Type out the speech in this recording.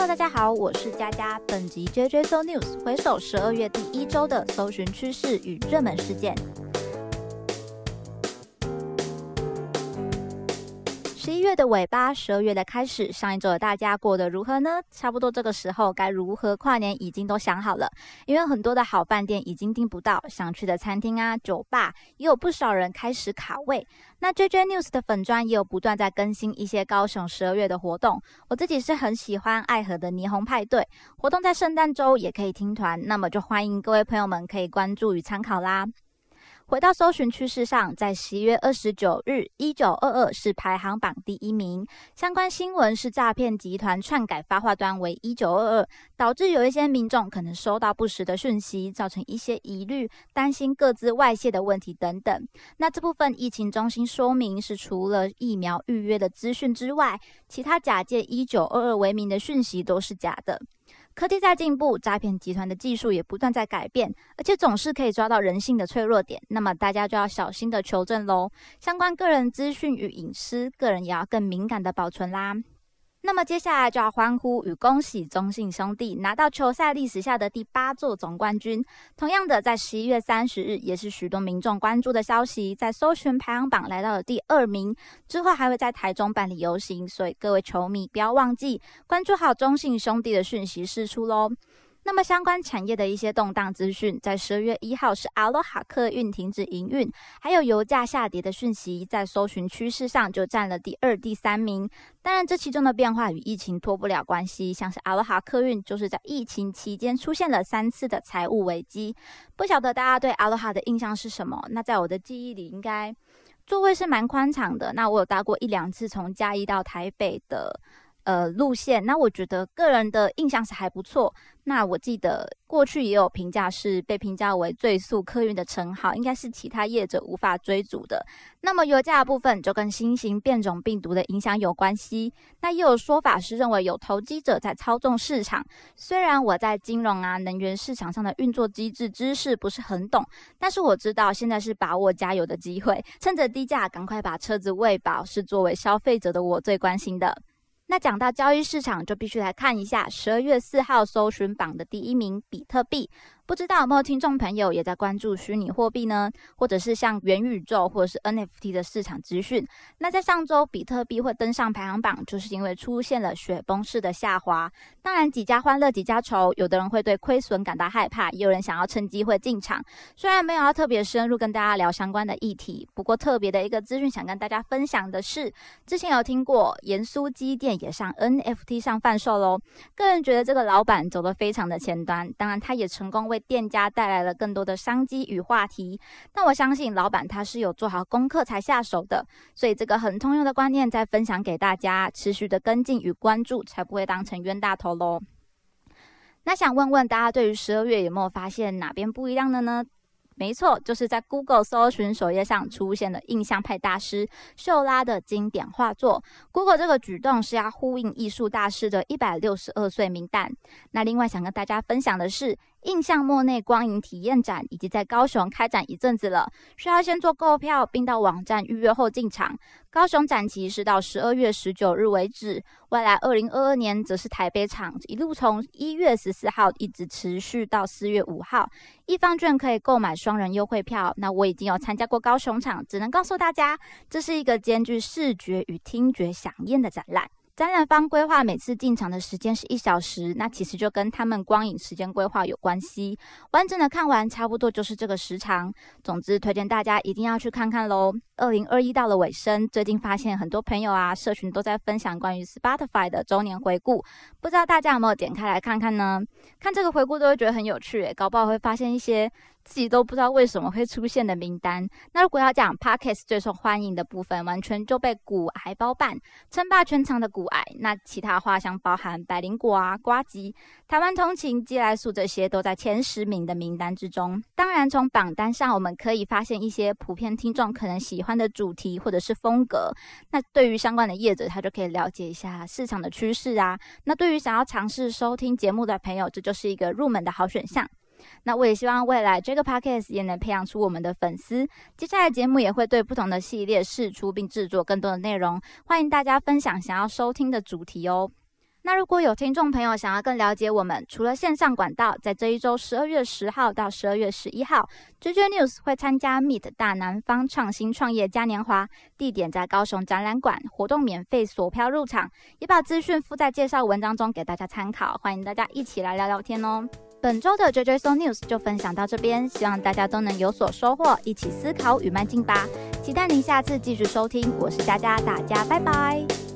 Hello，大家好，我是佳佳。本集 JJ So News 回首十二月第一周的搜寻趋势与热门事件。十一月的尾巴，十二月的开始，上一周的大家过得如何呢？差不多这个时候该如何跨年已经都想好了，因为很多的好饭店已经订不到，想去的餐厅啊、酒吧也有不少人开始卡位。那 JJ News 的粉砖也有不断在更新一些高雄十二月的活动，我自己是很喜欢爱河的霓虹派对活动，在圣诞周也可以听团，那么就欢迎各位朋友们可以关注与参考啦。回到搜寻趋势上，在十一月二十九日，一九二二是排行榜第一名。相关新闻是诈骗集团篡改发话端为一九二二，导致有一些民众可能收到不实的讯息，造成一些疑虑，担心各自外泄的问题等等。那这部分疫情中心说明是，除了疫苗预约的资讯之外，其他假借一九二二为名的讯息都是假的。科技在进步，诈骗集团的技术也不断在改变，而且总是可以抓到人性的脆弱点。那么大家就要小心的求证喽。相关个人资讯与隐私，个人也要更敏感的保存啦。那么接下来就要欢呼与恭喜中信兄弟拿到球赛历史下的第八座总冠军。同样的，在十一月三十日，也是许多民众关注的消息，在搜寻排行榜来到了第二名。之后还会在台中办理游行，所以各位球迷不要忘记关注好中信兄弟的讯息释出喽。那么相关产业的一些动荡资讯，在十二月一号是阿罗哈客运停止营运，还有油价下跌的讯息，在搜寻趋势上就占了第二、第三名。当然，这其中的变化与疫情脱不了关系，像是阿罗哈客运就是在疫情期间出现了三次的财务危机。不晓得大家对阿罗哈的印象是什么？那在我的记忆里，应该座位是蛮宽敞的。那我有搭过一两次从嘉义到台北的。呃，路线那我觉得个人的印象是还不错。那我记得过去也有评价是被评价为最速客运的称号，应该是其他业者无法追逐的。那么油价部分就跟新型变种病毒的影响有关系。那也有说法是认为有投机者在操纵市场。虽然我在金融啊、能源市场上的运作机制知识不是很懂，但是我知道现在是把握加油的机会，趁着低价赶快把车子喂饱，是作为消费者的我最关心的。那讲到交易市场，就必须来看一下十二月四号搜寻榜的第一名比特币。不知道有没有听众朋友也在关注虚拟货币呢？或者是像元宇宙或者是 NFT 的市场资讯？那在上周，比特币会登上排行榜，就是因为出现了雪崩式的下滑。当然，几家欢乐几家愁，有的人会对亏损感到害怕，也有人想要趁机会进场。虽然没有要特别深入跟大家聊相关的议题，不过特别的一个资讯想跟大家分享的是，之前有听过盐酥鸡店也上 NFT 上贩售喽。个人觉得这个老板走得非常的前端，当然他也成功为店家带来了更多的商机与话题，但我相信老板他是有做好功课才下手的，所以这个很通用的观念再分享给大家，持续的跟进与关注，才不会当成冤大头喽。那想问问大家，对于十二月有没有发现哪边不一样的呢？没错，就是在 Google 搜寻首页上出现了印象派大师秀拉的经典画作。Google 这个举动是要呼应艺术大师的一百六十二岁名单。那另外想跟大家分享的是。印象莫内光影体验展已经在高雄开展一阵子了，需要先做购票，并到网站预约后进场。高雄展期是到十二月十九日为止，未来二零二二年则是台北场，一路从一月十四号一直持续到四月五号。一方券可以购买双人优惠票。那我已经有参加过高雄场，只能告诉大家，这是一个兼具视觉与听觉响应的展览。展览方规划每次进场的时间是一小时，那其实就跟他们光影时间规划有关系。完整的看完差不多就是这个时长。总之，推荐大家一定要去看看喽。二零二一到了尾声，最近发现很多朋友啊，社群都在分享关于 Spotify 的周年回顾，不知道大家有没有点开来看看呢？看这个回顾都会觉得很有趣，搞不好会发现一些。自己都不知道为什么会出现的名单。那如果要讲 Podcast 最受欢迎的部分，完全就被骨癌包办，称霸全场的骨癌。那其他花香包含百灵果啊、瓜吉、台湾通勤、寄来素这些都在前十名的名单之中。当然，从榜单上我们可以发现一些普遍听众可能喜欢的主题或者是风格。那对于相关的业者，他就可以了解一下市场的趋势啊。那对于想要尝试收听节目的朋友，这就是一个入门的好选项。那我也希望未来这个 podcast 也能培养出我们的粉丝。接下来节目也会对不同的系列试出并制作更多的内容，欢迎大家分享想要收听的主题哦。那如果有听众朋友想要更了解我们，除了线上管道，在这一周十二月十号到十二月十一号，JJ News 会参加 Meet 大南方创新创业嘉年华，地点在高雄展览馆，活动免费锁票入场，也把资讯附在介绍文章中给大家参考，欢迎大家一起来聊聊天哦。本周的 JJ So News 就分享到这边，希望大家都能有所收获，一起思考与迈进吧。期待您下次继续收听，我是佳佳，大家拜拜。